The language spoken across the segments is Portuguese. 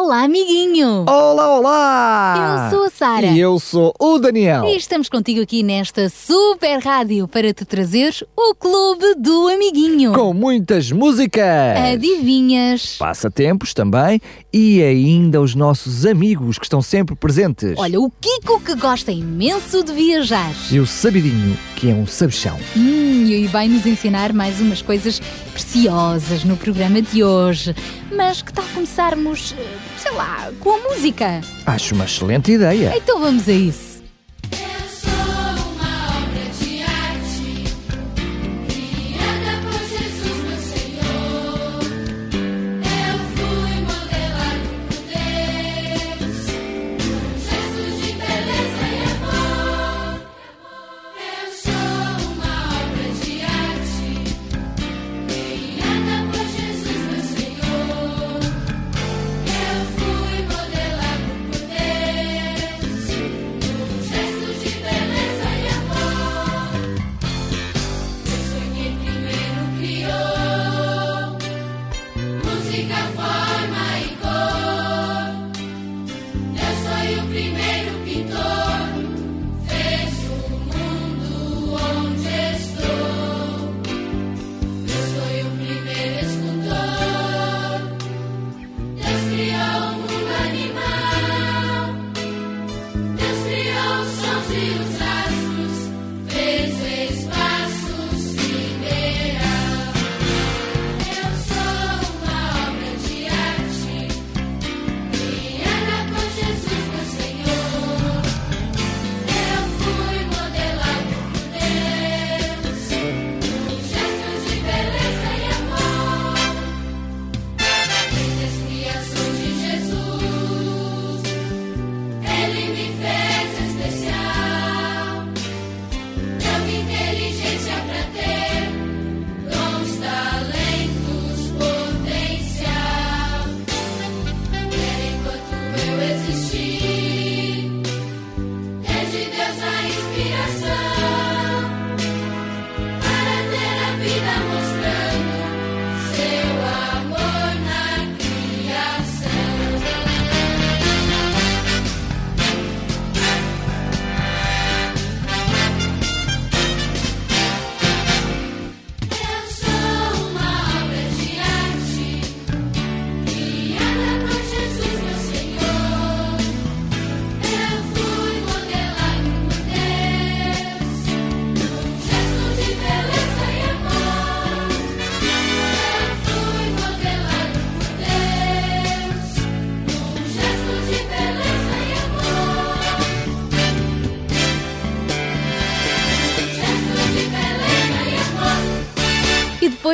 Olá, amiguinho! Olá, olá! Eu sou a Sara. E eu sou o Daniel. E estamos contigo aqui nesta super rádio para te trazer o Clube do Amiguinho. Com muitas músicas. Adivinhas? Passatempos também e ainda os nossos amigos que estão sempre presentes. Olha, o Kiko que gosta imenso de viajar. E o Sabidinho, que é um sabichão. Hum, e vai nos ensinar mais umas coisas preciosas no programa de hoje. Mas que tal começarmos, eh, sei lá, com a música? Acho uma excelente ideia. Então vamos a isso. primeiro pintor.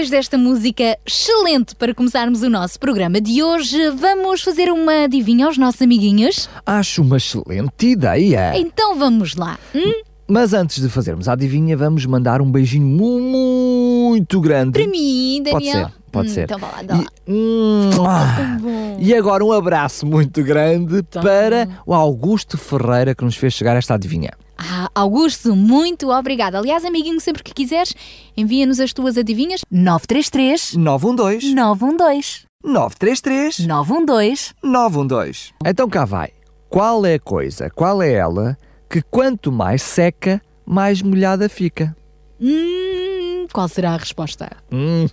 Depois desta música excelente para começarmos o nosso programa de hoje, vamos fazer uma adivinha aos nossos amiguinhos? Acho uma excelente ideia. Então vamos lá. Hum? Mas antes de fazermos a adivinha, vamos mandar um beijinho muito grande. Para mim, Daniel. Pode ser, pode hum, ser. Então vá lá, dá lá. E, hum, ah, e agora um abraço muito grande Então. para o Augusto Ferreira que nos fez chegar esta adivinha. Ah, Augusto, muito obrigada. Aliás, amiguinho, sempre que quiseres, envia-nos as tuas adivinhas. 933 912 912 933 912 912. Então cá vai. Qual é a coisa, qual é ela que quanto mais seca, mais molhada fica? Hum, qual será a resposta? Hum,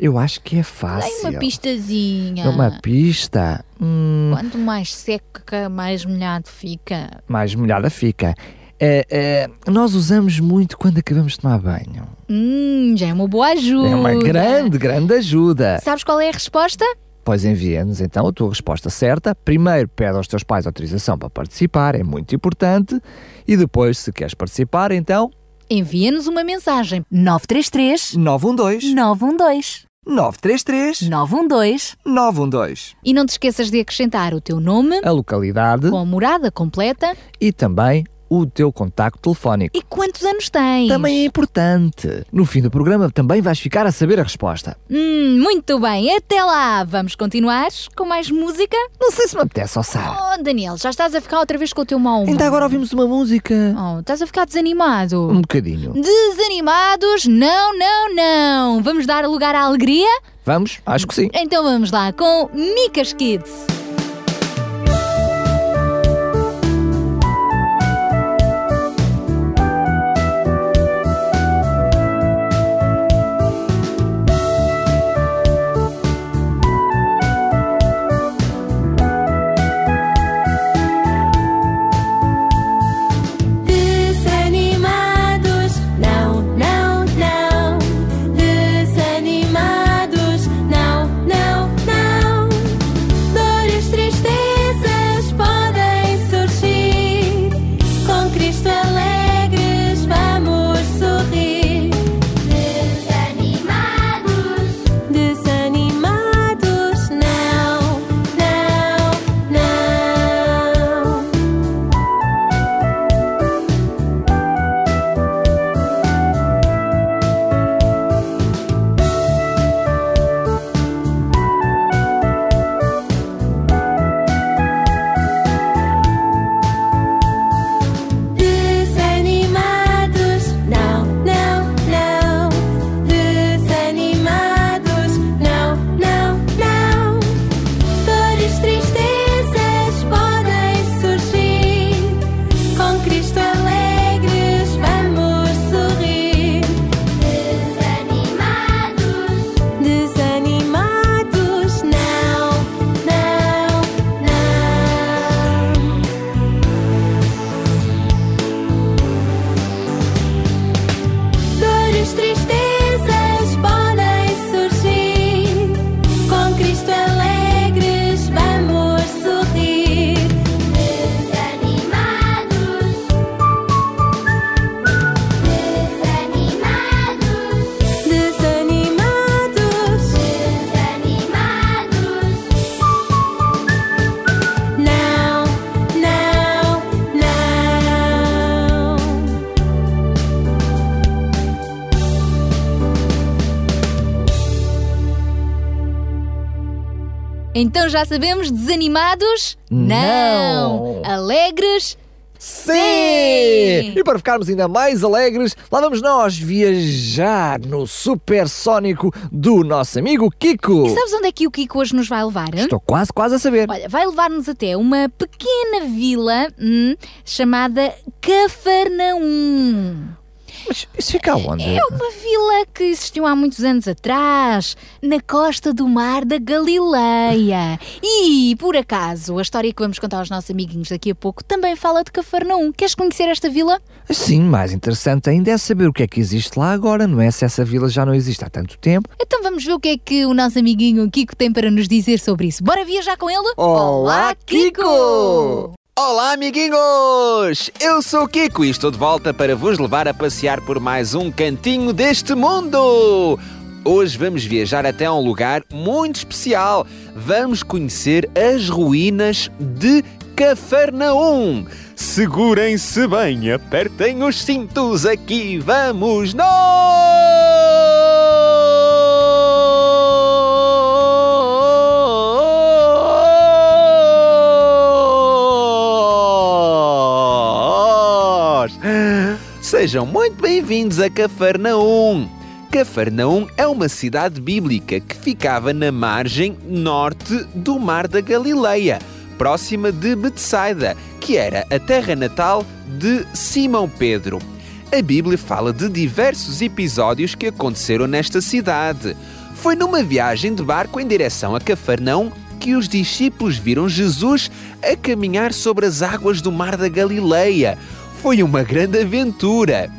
eu acho que é fácil. uma pistazinha. É uma pista. Hum, Quanto mais seca, mais molhado fica. mais molhada fica. É, é, nós usamos muito quando acabamos de tomar banho. Hum, já é uma boa ajuda. É uma grande, grande ajuda. Sabes qual é a resposta? Pois envia-nos então a tua resposta certa. Primeiro pede aos teus pais autorização para participar, é muito importante. E depois, se queres participar, então Envia-nos uma mensagem. 933 912 912 933 912 912. E não te esqueças de acrescentar o teu nome A localidade com a morada completa e também o teu contacto telefónico. e quantos anos tens. Também é importante. No fim do programa também vais ficar a saber a resposta. Hum, muito bem, até lá. Vamos continuar com mais música? Não sei se me apetece, ó Sara. Oh, Daniel, já estás a ficar outra vez com o teu mau humor. Ainda agora ouvimos uma música. Oh, estás a ficar desanimado. Um bocadinho. Desanimados? Não, não, não. Vamos dar lugar à alegria? Vamos? Acho que sim. Então vamos lá com Micas Kids. Então já sabemos, desanimados? Não. Alegres? Sim! Sim! E para ficarmos ainda mais alegres, lá vamos nós viajar no supersónico do nosso amigo Kiko. E sabes onde é que o Kiko hoje nos vai levar? hein? Estou quase, quase a saber. Olha, vai levar-nos até uma pequena vila hum, chamada Cafarnaum. Mas isso fica onde? É uma vila que existiu há muitos anos atrás, na costa do mar da Galileia. E, por acaso, a história que vamos contar aos nossos amiguinhos daqui a pouco também fala de Cafarnaum. Queres conhecer esta vila? Sim, mais interessante ainda é saber o que é que existe lá agora, não é? Se essa vila já não existe há tanto tempo. Então vamos ver o que é que o nosso amiguinho Kiko tem para nos dizer sobre isso. Bora viajar com ele? Olá, amiguinhos! Eu sou o Kiko e estou de volta para vos levar a passear por mais um cantinho deste mundo! Hoje vamos viajar até um lugar muito especial. Vamos conhecer as ruínas de Cafarnaum. Segurem-se bem, apertem os cintos, aqui vamos nós! Sejam muito bem-vindos a Cafarnaum. Cafarnaum é uma cidade bíblica que ficava na margem norte do Mar da Galileia, próxima de Betsaida, que era a terra natal de Simão Pedro. A Bíblia fala de diversos episódios que aconteceram nesta cidade. Foi numa viagem de barco em direção a Cafarnaum que os discípulos viram Jesus a caminhar sobre as águas do Mar da Galileia. Foi uma grande aventura.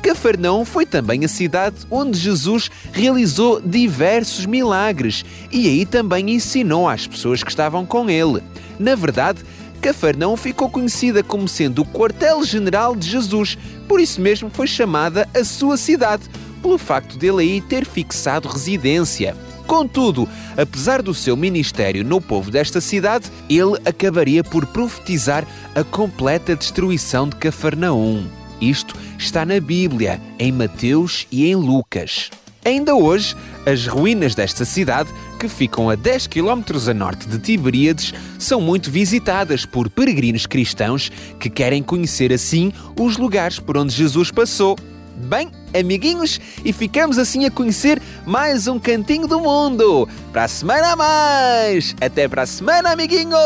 Cafarnaum foi também a cidade onde Jesus realizou diversos milagres e aí também ensinou às pessoas que estavam com ele. Na verdade, Cafarnaum ficou conhecida como sendo o quartel-general de Jesus, por isso mesmo foi chamada a sua cidade, pelo facto dele aí ter fixado residência. Contudo, apesar do seu ministério no povo desta cidade, ele acabaria por profetizar a completa destruição de Cafarnaum. Isto está na Bíblia, em Mateus e em Lucas. Ainda hoje, as ruínas desta cidade, que ficam a 10 km a norte de Tiberíades, são muito visitadas por peregrinos cristãos que querem conhecer assim os lugares por onde Jesus passou. Bem, amiguinhos, e ficamos assim a conhecer mais um cantinho do mundo. Para a semana a mais! Até para a semana, amiguinhos!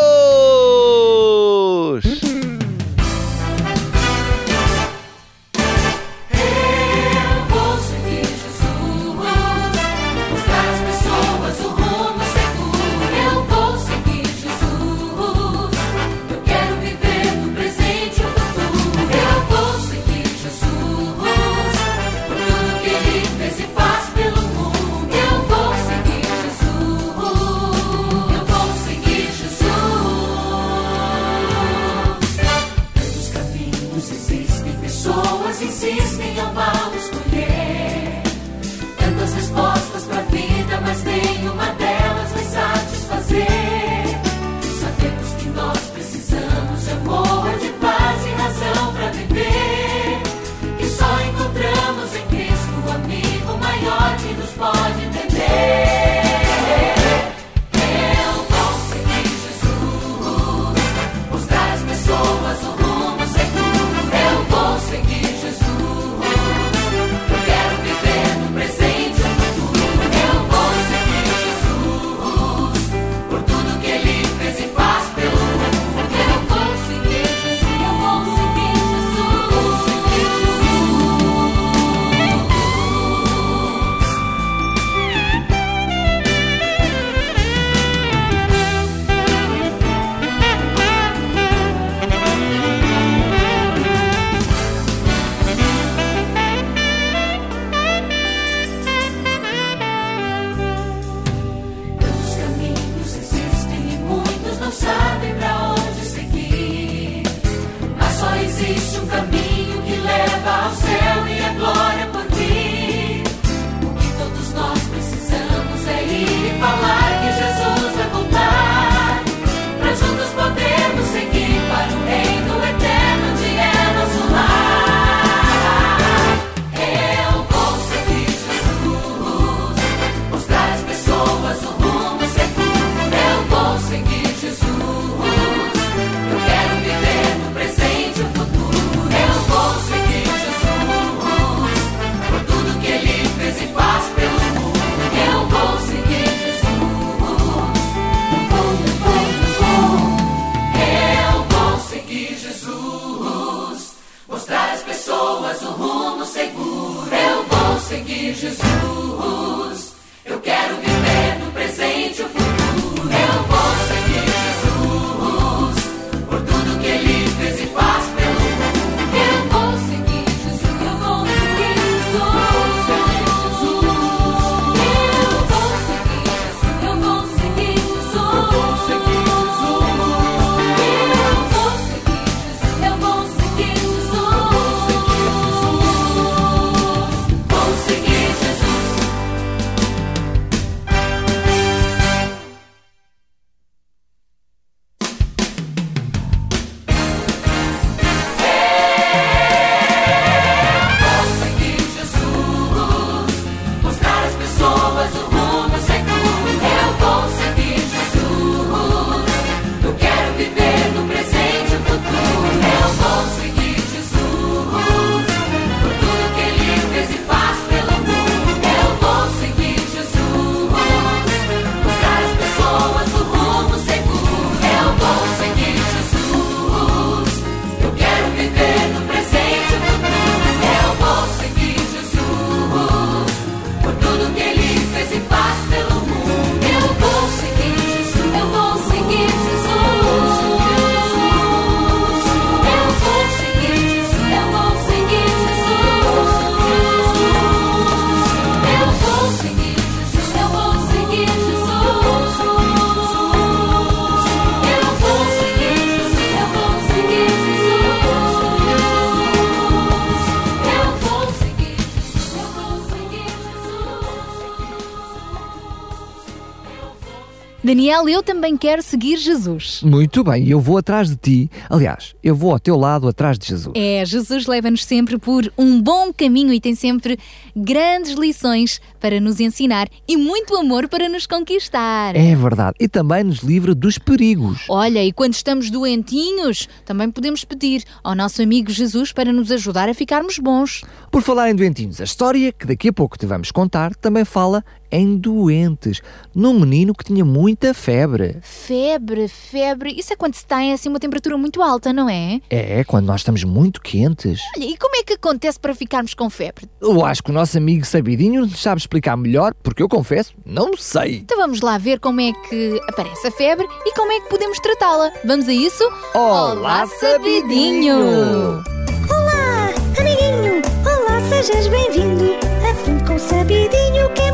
Daniel, eu também quero seguir Jesus. Muito bem, eu vou atrás de ti. Aliás, eu vou ao teu lado atrás de Jesus. É, Jesus leva-nos sempre por um bom caminho e tem sempre grandes lições para nos ensinar e muito amor para nos conquistar. É verdade. E também nos livra dos perigos. Olha, e quando estamos doentinhos, também podemos pedir ao nosso amigo Jesus para nos ajudar a ficarmos bons. Por falar em doentinhos, a história que daqui a pouco te vamos contar também fala em doentes, num menino que tinha muita febre. Febre, febre, isso é quando se tem assim uma temperatura muito alta, não é? É, quando nós estamos muito quentes. Olha, e como é que acontece para ficarmos com febre? Eu acho que o nosso amigo Sabidinho nos sabe explicar melhor, porque eu confesso, não sei. Então vamos lá ver como é que aparece a febre e como é que podemos tratá-la. Vamos a isso? Olá, Sabidinho! Olá, amiguinho! Olá, sejas bem-vindo! Aprende com o sabidinho que é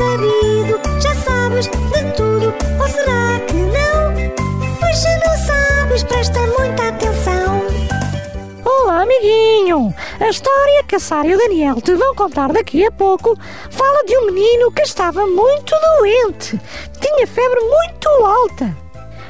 sabido. Já sabes de tudo, ou será que não? Pois se não sabes, presta muita atenção. Olá, amiguinho! A história que a Sara e o Daniel te vão contar daqui a pouco fala de um menino que estava muito doente. Tinha febre muito alta.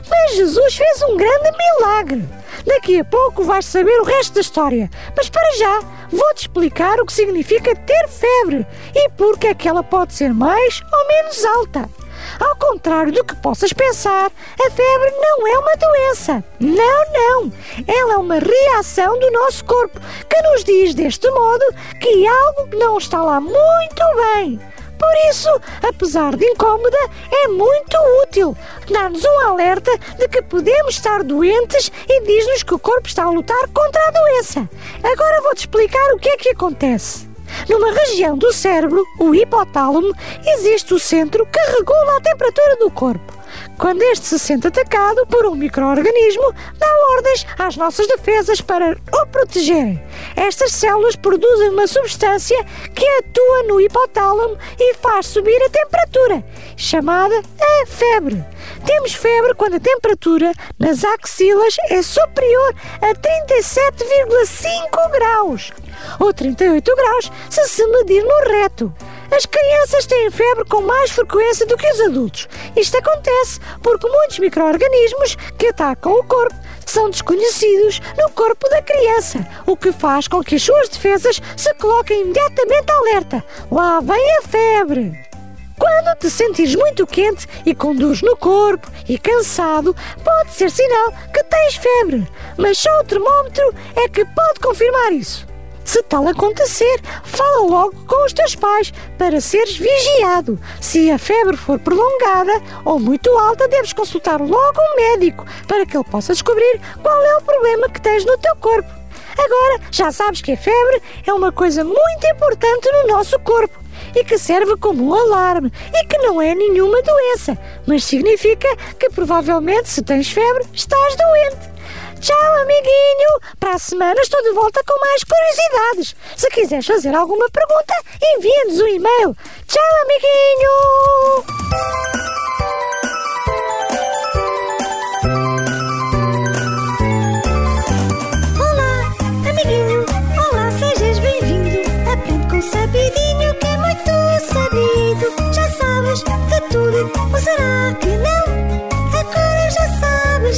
Mas Jesus fez um grande milagre. Daqui a pouco vais saber o resto da história. Mas para já, vou-te explicar o que significa ter febre e porque é que ela pode ser mais ou menos alta. Ao contrário do que possas pensar, a febre não é uma doença. Não, não. Ela é uma reação do nosso corpo que nos diz deste modo que algo não está lá muito bem. Por isso, apesar de incómoda, é muito útil. Dá-nos um alerta de que podemos estar doentes e diz-nos que o corpo está a lutar contra a doença. Agora vou-te explicar o que é que acontece. Numa região do cérebro, o hipotálamo, existe o centro que regula a temperatura do corpo. Quando este se sente atacado por um microorganismo, dá ordens às nossas defesas para o protegerem. Estas células produzem uma substância que atua no hipotálamo e faz subir a temperatura, chamada a febre. Temos febre quando a temperatura nas axilas é superior a 37,5 graus ou 38 graus se se medir no reto. As crianças têm febre com mais frequência do que os adultos. Isto acontece porque muitos micro-organismos que atacam o corpo são desconhecidos no corpo da criança, o que faz com que as suas defesas se coloquem imediatamente alerta. Lá vem a febre! Quando te sentires muito quente e com dores no corpo e cansado, pode ser sinal que tens febre, mas só o termómetro é que pode confirmar isso. Se tal acontecer, fala logo com os teus pais para seres vigiado. Se a febre for prolongada ou muito alta, deves consultar logo um médico para que ele possa descobrir qual é o problema que tens no teu corpo. Agora já sabes que a febre é uma coisa muito importante no nosso corpo e que serve como um alarme e que não é nenhuma doença, mas significa que provavelmente se tens febre estás doente. Tchau, amiguinho! Para a semana estou de volta com mais curiosidades. Se quiseres fazer alguma pergunta, envia-nos um e-mail. Tchau, amiguinho!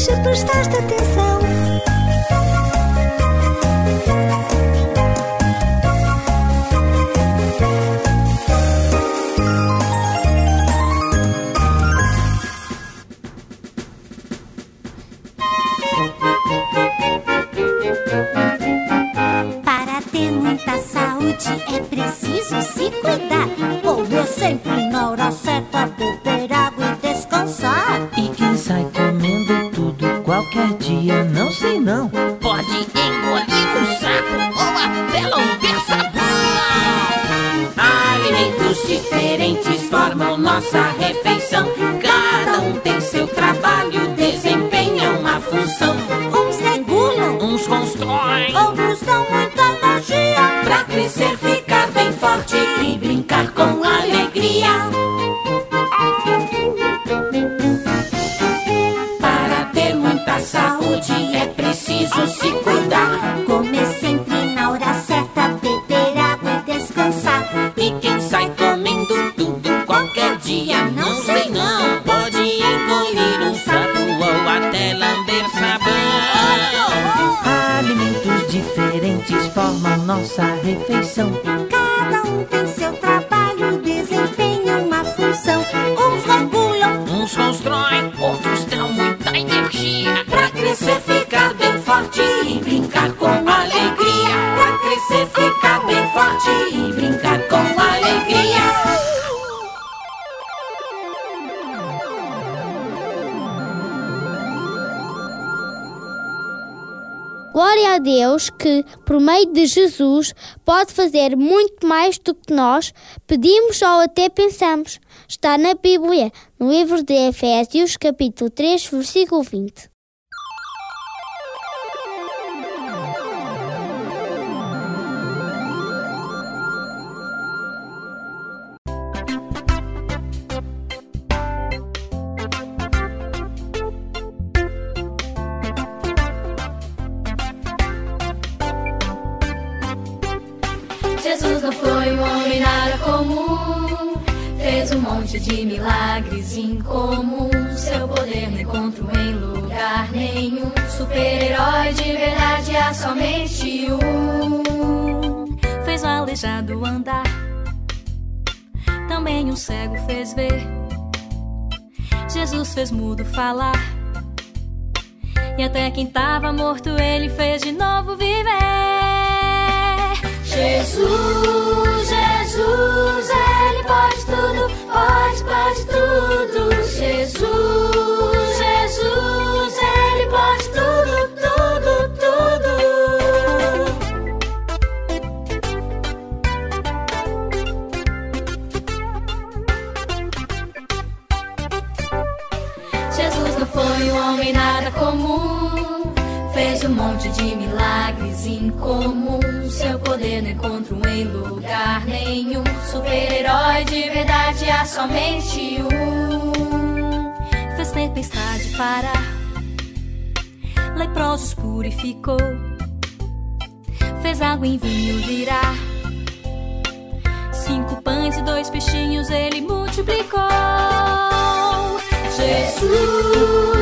Se prestaste atenção. Por meio de Jesus, pode fazer muito mais do que nós pedimos ou até pensamos. Está na Bíblia, no livro de Efésios, capítulo 3, versículo 20. Foi um homem nada comum. Fez um monte de milagres incomum. Seu poder não encontro em lugar nenhum. Super-herói de verdade há somente um. fez o aleijado andar. Também um cego fez ver. Jesus fez mudo falar. E até quem tava morto ele fez de novo viver. Jesus, Jesus, Ele pode tudo, pode, pode tudo. Jesus, Jesus, Ele pode tudo, tudo, tudo. Jesus não foi um homem nada comum. Fez um monte de milagres incomum. Poder não encontro em lugar nenhum. Super-herói de verdade há somente um. Fez tempestade parar. Leprosos purificou. Fez água em vinho virar. Cinco pães e dois peixinhos ele multiplicou. Jesus,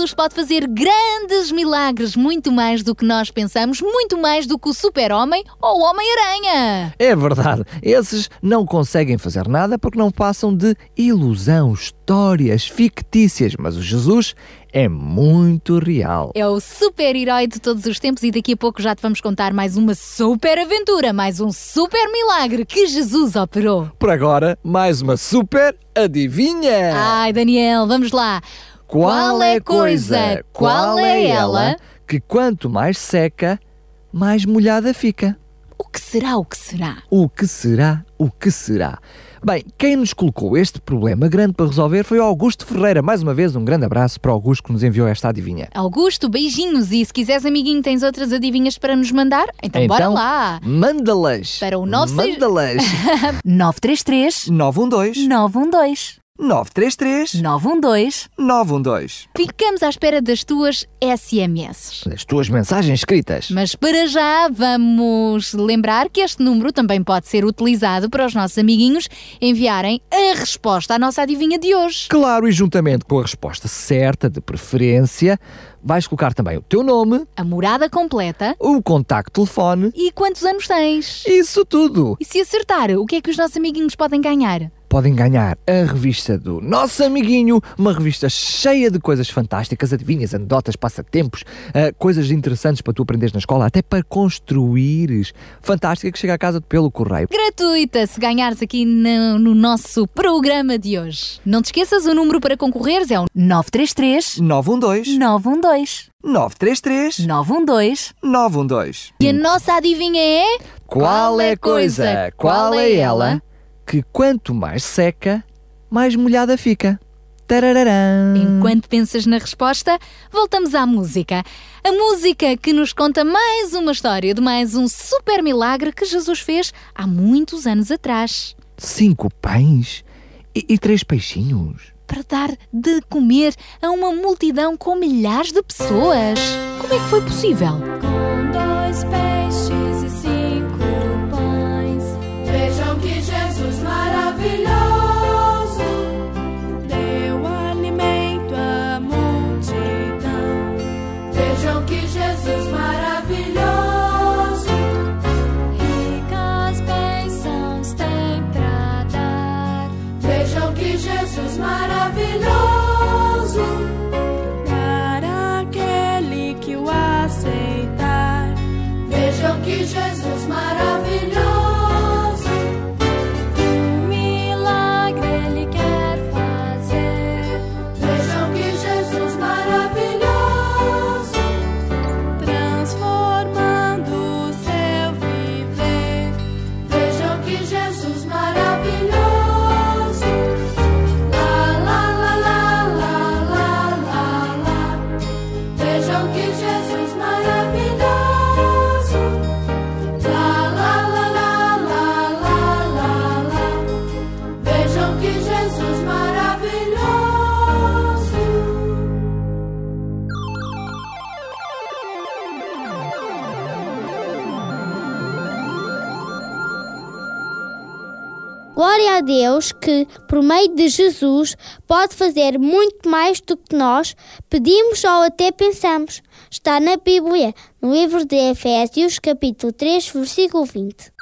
Jesus pode fazer grandes milagres, muito mais do que nós pensamos, muito mais do que o super-homem ou o Homem-Aranha. É verdade, esses não conseguem fazer nada porque não passam de ilusão, histórias fictícias, mas o Jesus é muito real. É o super-herói de todos os tempos e daqui a pouco já te vamos contar mais uma super aventura, mais um super milagre que Jesus operou. Por agora, mais uma super adivinha! Ai, Daniel, vamos lá. Qual é a coisa, qual é ela, que quanto mais seca, mais molhada fica? O que será, o que será? O que será, o que será? Bem, quem nos colocou este problema grande para resolver foi o Augusto Ferreira. Mais uma vez, um grande abraço para o Augusto que nos enviou esta adivinha. Augusto, beijinhos e se quiseres, amiguinho, tens outras adivinhas para nos mandar? Então, bora Então, lá. Manda-las! Para o 96 Manda-las! 933 912 912 933 912 912 Ficamos à espera das tuas SMS. As tuas mensagens escritas. Mas para já vamos lembrar que este número também pode ser utilizado para os nossos amiguinhos enviarem a resposta à nossa adivinha de hoje. Claro, e juntamente com a resposta certa, de preferência, vais colocar também o teu nome, A morada completa o contacto telefone, e quantos anos tens. isso tudo. E se acertar, o que é que os nossos amiguinhos podem ganhar? Podem ganhar a revista do Nosso Amiguinho, uma revista cheia de coisas fantásticas, adivinhas, anedotas, passatempos, ah, coisas interessantes para tu aprenderes na escola, até para construires. Fantástica que chega a casa pelo correio. Gratuita, se ganhares aqui no, no nosso programa de hoje. Não te esqueças, o número para concorreres é o 933 912 912 933 912 912. E a nossa adivinha é? Qual é coisa, qual é ela, que quanto mais seca, mais molhada fica? Tarararã. Enquanto pensas na resposta, voltamos à música. A música que nos conta mais uma história de mais um super milagre que Jesus fez há muitos anos atrás. Cinco pães e, e três peixinhos. Para dar de comer a uma multidão com milhares de pessoas. Como é que foi possível? A Deus que, por meio de Jesus, pode fazer muito mais do que nós pedimos ou até pensamos. Está na Bíblia, no livro de Efésios, capítulo 3, versículo 20.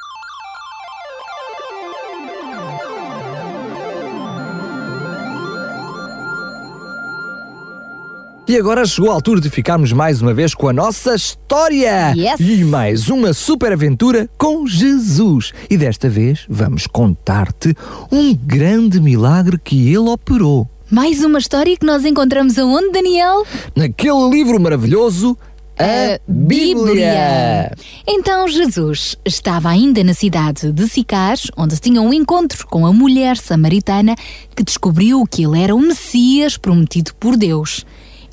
E agora chegou a altura de ficarmos mais uma vez com a nossa história! Yes. E mais uma super aventura com Jesus! E desta vez vamos contar-te um grande milagre que ele operou. Mais uma história que nós encontramos aonde, Daniel? Naquele livro maravilhoso, a Bíblia! Então Jesus estava ainda na cidade de Sicar, onde tinha um encontro com a mulher samaritana que descobriu que ele era o Messias prometido por Deus.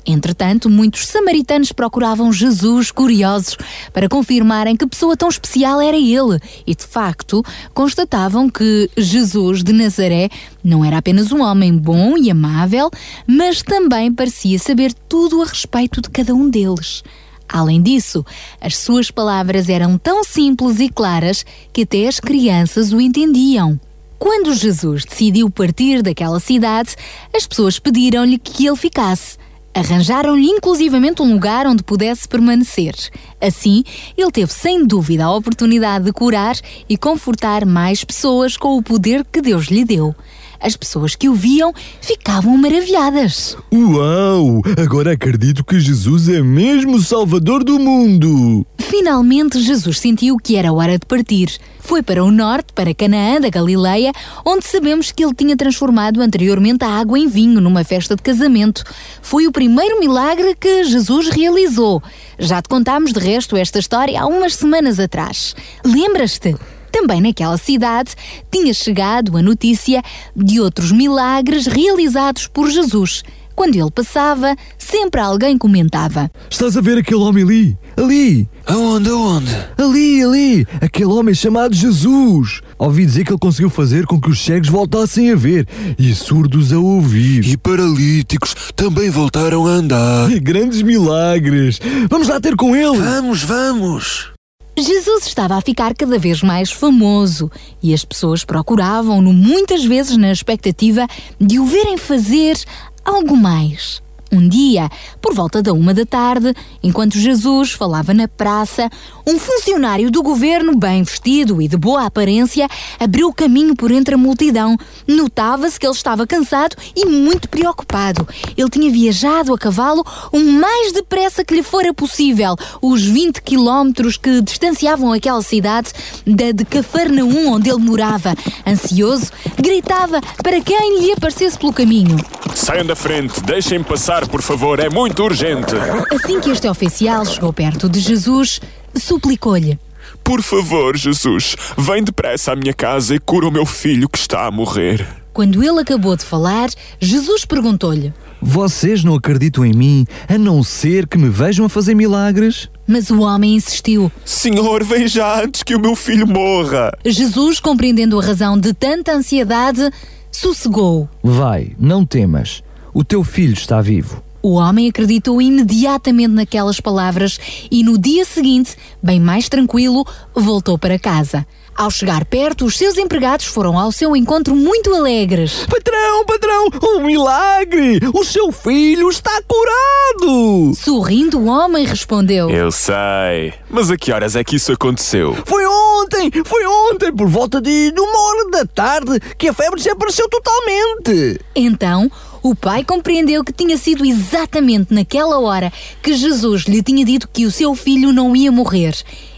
Entretanto, muitos samaritanos procuravam Jesus curiosos para confirmarem que pessoa tão especial era ele e, de facto, constatavam que Jesus de Nazaré não era apenas um homem bom e amável, mas também parecia saber tudo a respeito de cada um deles. Além disso, as suas palavras eram tão simples e claras que até as crianças o entendiam. Quando Jesus decidiu partir daquela cidade, as pessoas pediram-lhe que ele ficasse. Arranjaram-lhe inclusivamente um lugar onde pudesse permanecer. Assim, ele teve sem dúvida a oportunidade de curar e confortar mais pessoas com o poder que Deus lhe deu. As pessoas que o viam ficavam maravilhadas. Uau! Agora acredito que Jesus é mesmo o Salvador do mundo! Finalmente, Jesus sentiu que era hora de partir. Foi para o norte, para Canaã da Galileia, onde sabemos que ele tinha transformado anteriormente a água em vinho numa festa de casamento. Foi o primeiro milagre que Jesus realizou. Já te contámos de resto esta história há umas semanas atrás. Lembras-te? Também naquela cidade tinha chegado a notícia de outros milagres realizados por Jesus. Quando ele passava, sempre alguém comentava: Estás a ver aquele homem ali? Ali! Aonde, aonde? Ali, ali! Aquele homem chamado Jesus! Ouvi dizer que ele conseguiu fazer com que os cegos voltassem a ver e surdos a ouvir. E paralíticos também voltaram a andar. E grandes milagres! Vamos lá ter com ele! Vamos, vamos! Jesus estava a ficar cada vez mais famoso e as pessoas procuravam-no muitas vezes na expectativa de o verem fazer algo mais. Um dia, por volta da uma da tarde, enquanto Jesus falava na praça, um funcionário do governo, bem vestido e de boa aparência, abriu caminho por entre a multidão. Notava-se que ele estava cansado e muito preocupado. Ele tinha viajado a cavalo o mais depressa que lhe fora possível, os 20 quilómetros que distanciavam aquela cidade da de Cafarnaum, onde ele morava. Ansioso, gritava para quem lhe aparecesse pelo caminho. Saiam da frente, deixem-me passar, por favor, é muito urgente. Assim que este oficial chegou perto de Jesus, suplicou-lhe: Por favor, Jesus, vem depressa à minha casa e cura o meu filho que está a morrer. Quando ele acabou de falar, Jesus perguntou-lhe: Vocês não acreditam em mim, a não ser que me vejam a fazer milagres? Mas o homem insistiu. Senhor, vem já antes que o meu filho morra. Jesus, compreendendo a razão de tanta ansiedade, sossegou. Vai, não temas. O teu filho está vivo. O homem acreditou imediatamente naquelas palavras e no dia seguinte, bem mais tranquilo, voltou para casa. Ao chegar perto, os seus empregados foram ao seu encontro muito alegres. Patrão, patrão, um milagre! O seu filho está curado! Sorrindo, o homem respondeu: Eu sei. Mas a que horas é que isso aconteceu? Foi ontem, foi ontem, por volta de, uma hora da tarde, que a febre desapareceu totalmente. Então, o pai compreendeu que tinha sido exatamente naquela hora que Jesus lhe tinha dito que o seu filho não ia morrer.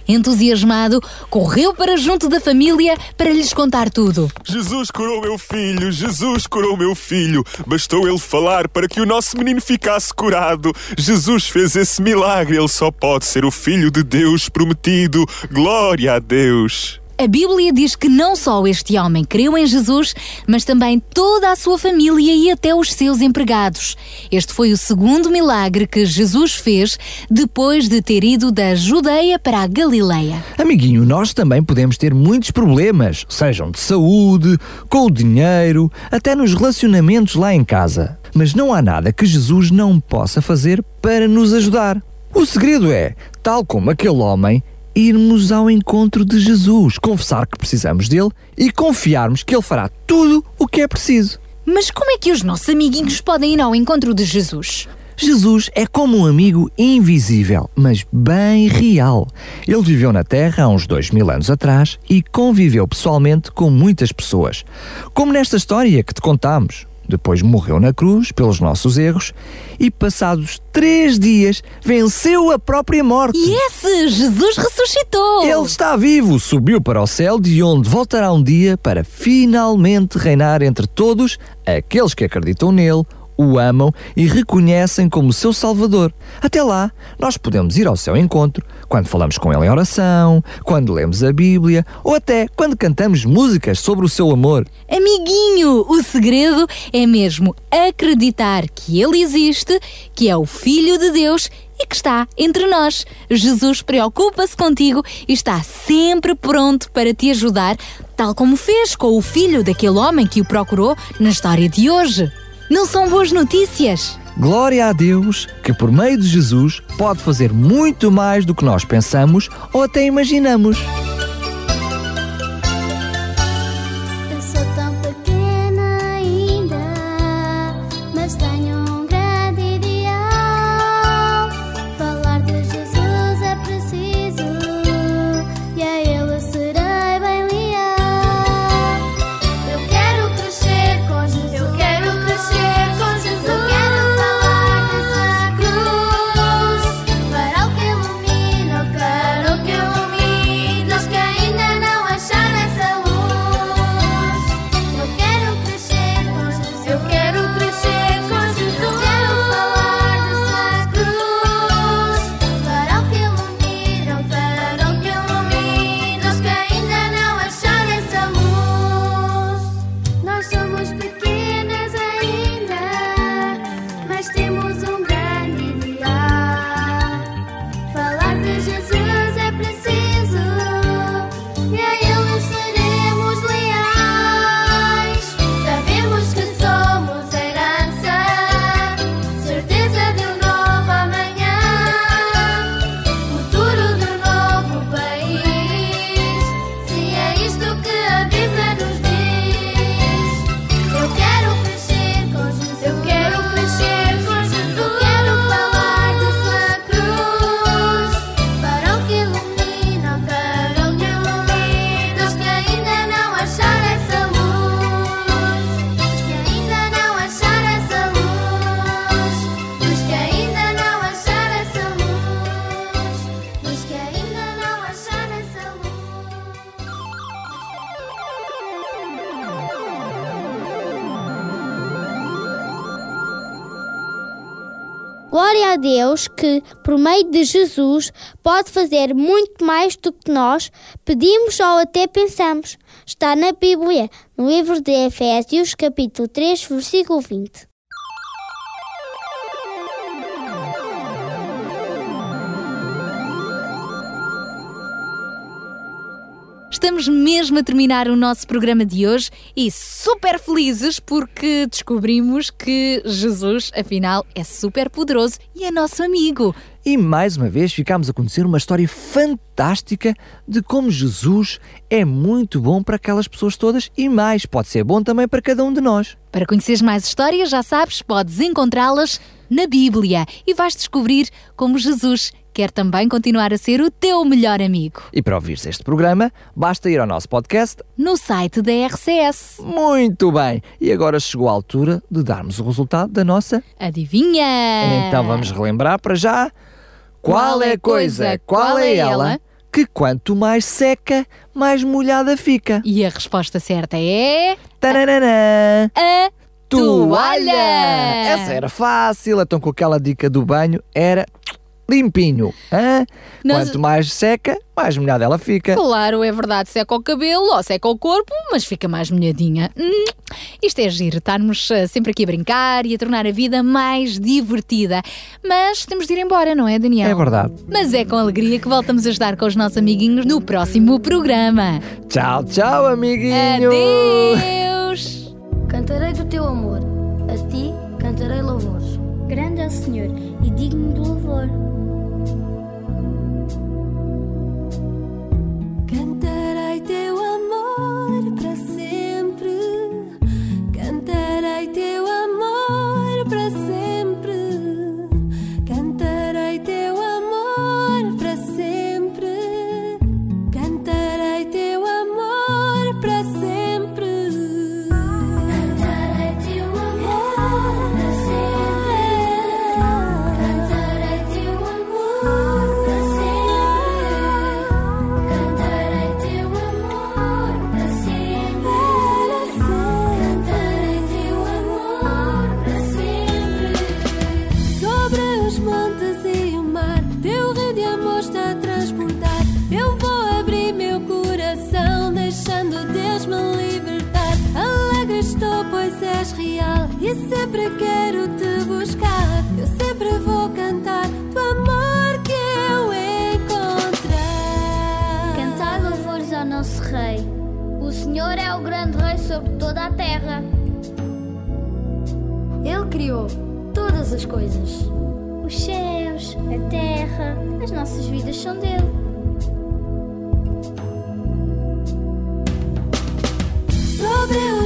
Entusiasmado, correu para junto da família para lhes contar tudo. Jesus curou meu filho, Jesus curou meu filho. Bastou ele falar para que o nosso menino ficasse curado. Jesus fez esse milagre, ele só pode ser o filho de Deus prometido. Glória a Deus. A Bíblia diz que não só este homem creu em Jesus, mas também toda a sua família e até os seus empregados. Este foi o segundo milagre que Jesus fez depois de ter ido da Judeia para a Galileia. Amiguinho, nós também podemos ter muitos problemas, sejam de saúde, com o dinheiro, até nos relacionamentos lá em casa. Mas não há nada que Jesus não possa fazer para nos ajudar. O segredo é, tal como aquele homem, irmos ao encontro de Jesus, confessar que precisamos dele e confiarmos que ele fará tudo o que é preciso. Mas como é que os nossos amiguinhos podem ir ao encontro de Jesus? Jesus é como um amigo invisível, mas bem real. Ele viveu na Terra há uns dois mil anos atrás e conviveu pessoalmente com muitas pessoas. Como nesta história que te contamos. Depois morreu na cruz pelos nossos erros e, passados três dias, venceu a própria morte. E esse Jesus ressuscitou! Ele está vivo, subiu para o céu, de onde voltará um dia para finalmente reinar entre todos aqueles que acreditam nele, o amam e reconhecem como seu Salvador. Até lá, nós podemos ir ao seu encontro quando falamos com ele em oração, quando lemos a Bíblia ou até quando cantamos músicas sobre o seu amor. Amiguinho, o segredo é mesmo acreditar que ele existe, que é o Filho de Deus e que está entre nós. Jesus preocupa-se contigo e está sempre pronto para te ajudar, tal como fez com o filho daquele homem que o procurou na história de hoje. Não são boas notícias? Glória a Deus que, por meio de Jesus, pode fazer muito mais do que nós pensamos ou até imaginamos. Deus que, por meio de Jesus, pode fazer muito mais do que nós pedimos ou até pensamos. Está na Bíblia, no livro de Efésios, capítulo 3, versículo 20. Estamos mesmo a terminar o nosso programa de hoje e super felizes porque descobrimos que Jesus, afinal, é super poderoso e é nosso amigo. E mais uma vez ficámos a conhecer uma história fantástica de como Jesus é muito bom para aquelas pessoas todas e mais, pode ser bom também para cada um de nós. Para conheceres mais histórias, já sabes, podes encontrá-las na Bíblia e vais descobrir como Jesus quer também continuar a ser o teu melhor amigo. E para ouvires este programa, basta ir ao nosso podcast. No site da RCS. Muito bem! E agora chegou a altura de darmos o resultado da nossa. Adivinha! Então vamos relembrar para já. Qual é a coisa, qual é ela, que quanto mais seca, mais molhada fica? E a resposta certa é. Tarararã. A Toalha! Essa era fácil, então com aquela dica do banho era limpinho. hã? Nós- Quanto mais seca, mais molhada ela fica. Claro, é verdade, seca o cabelo ou seca o corpo, mas fica mais molhadinha. Hum, isto é giro, estarmos eh, sempre aqui a brincar e a tornar a vida mais divertida. Mas temos de ir embora, não é, Daniel? É verdade. Mas é com alegria que voltamos a estar com os nossos amiguinhos no próximo programa. Tchau, tchau, amiguinho! Adeus! Cantarei do teu amor, a ti cantarei louvores. Grande é o Senhor e digno de louvor.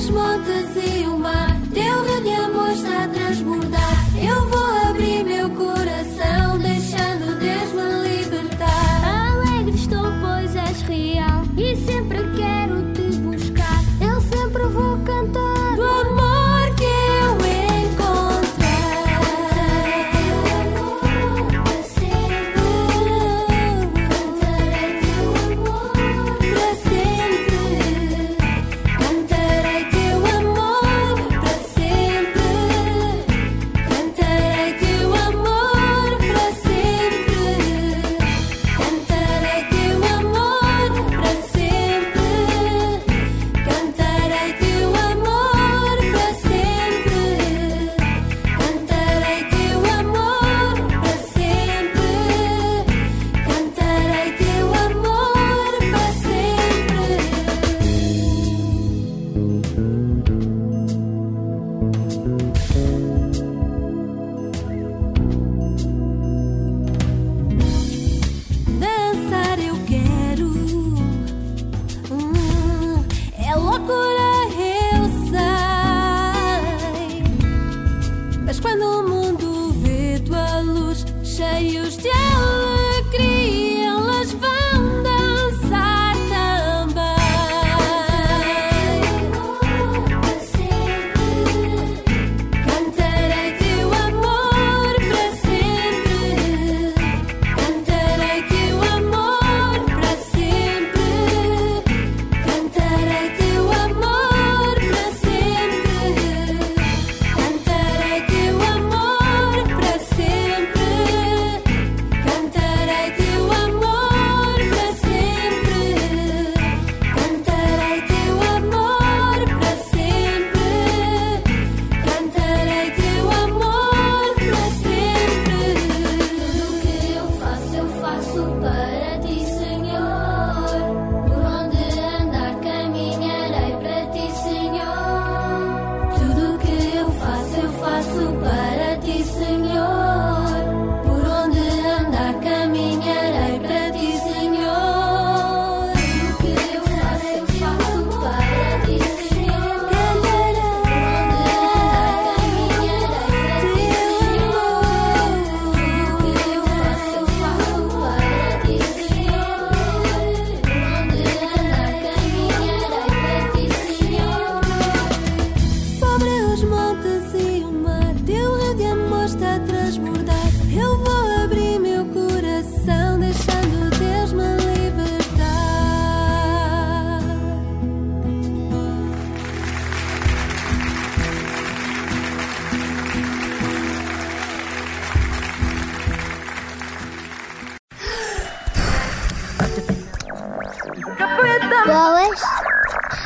as modas e o mar. Mas quando o mundo vê tua luz, cheios de amor.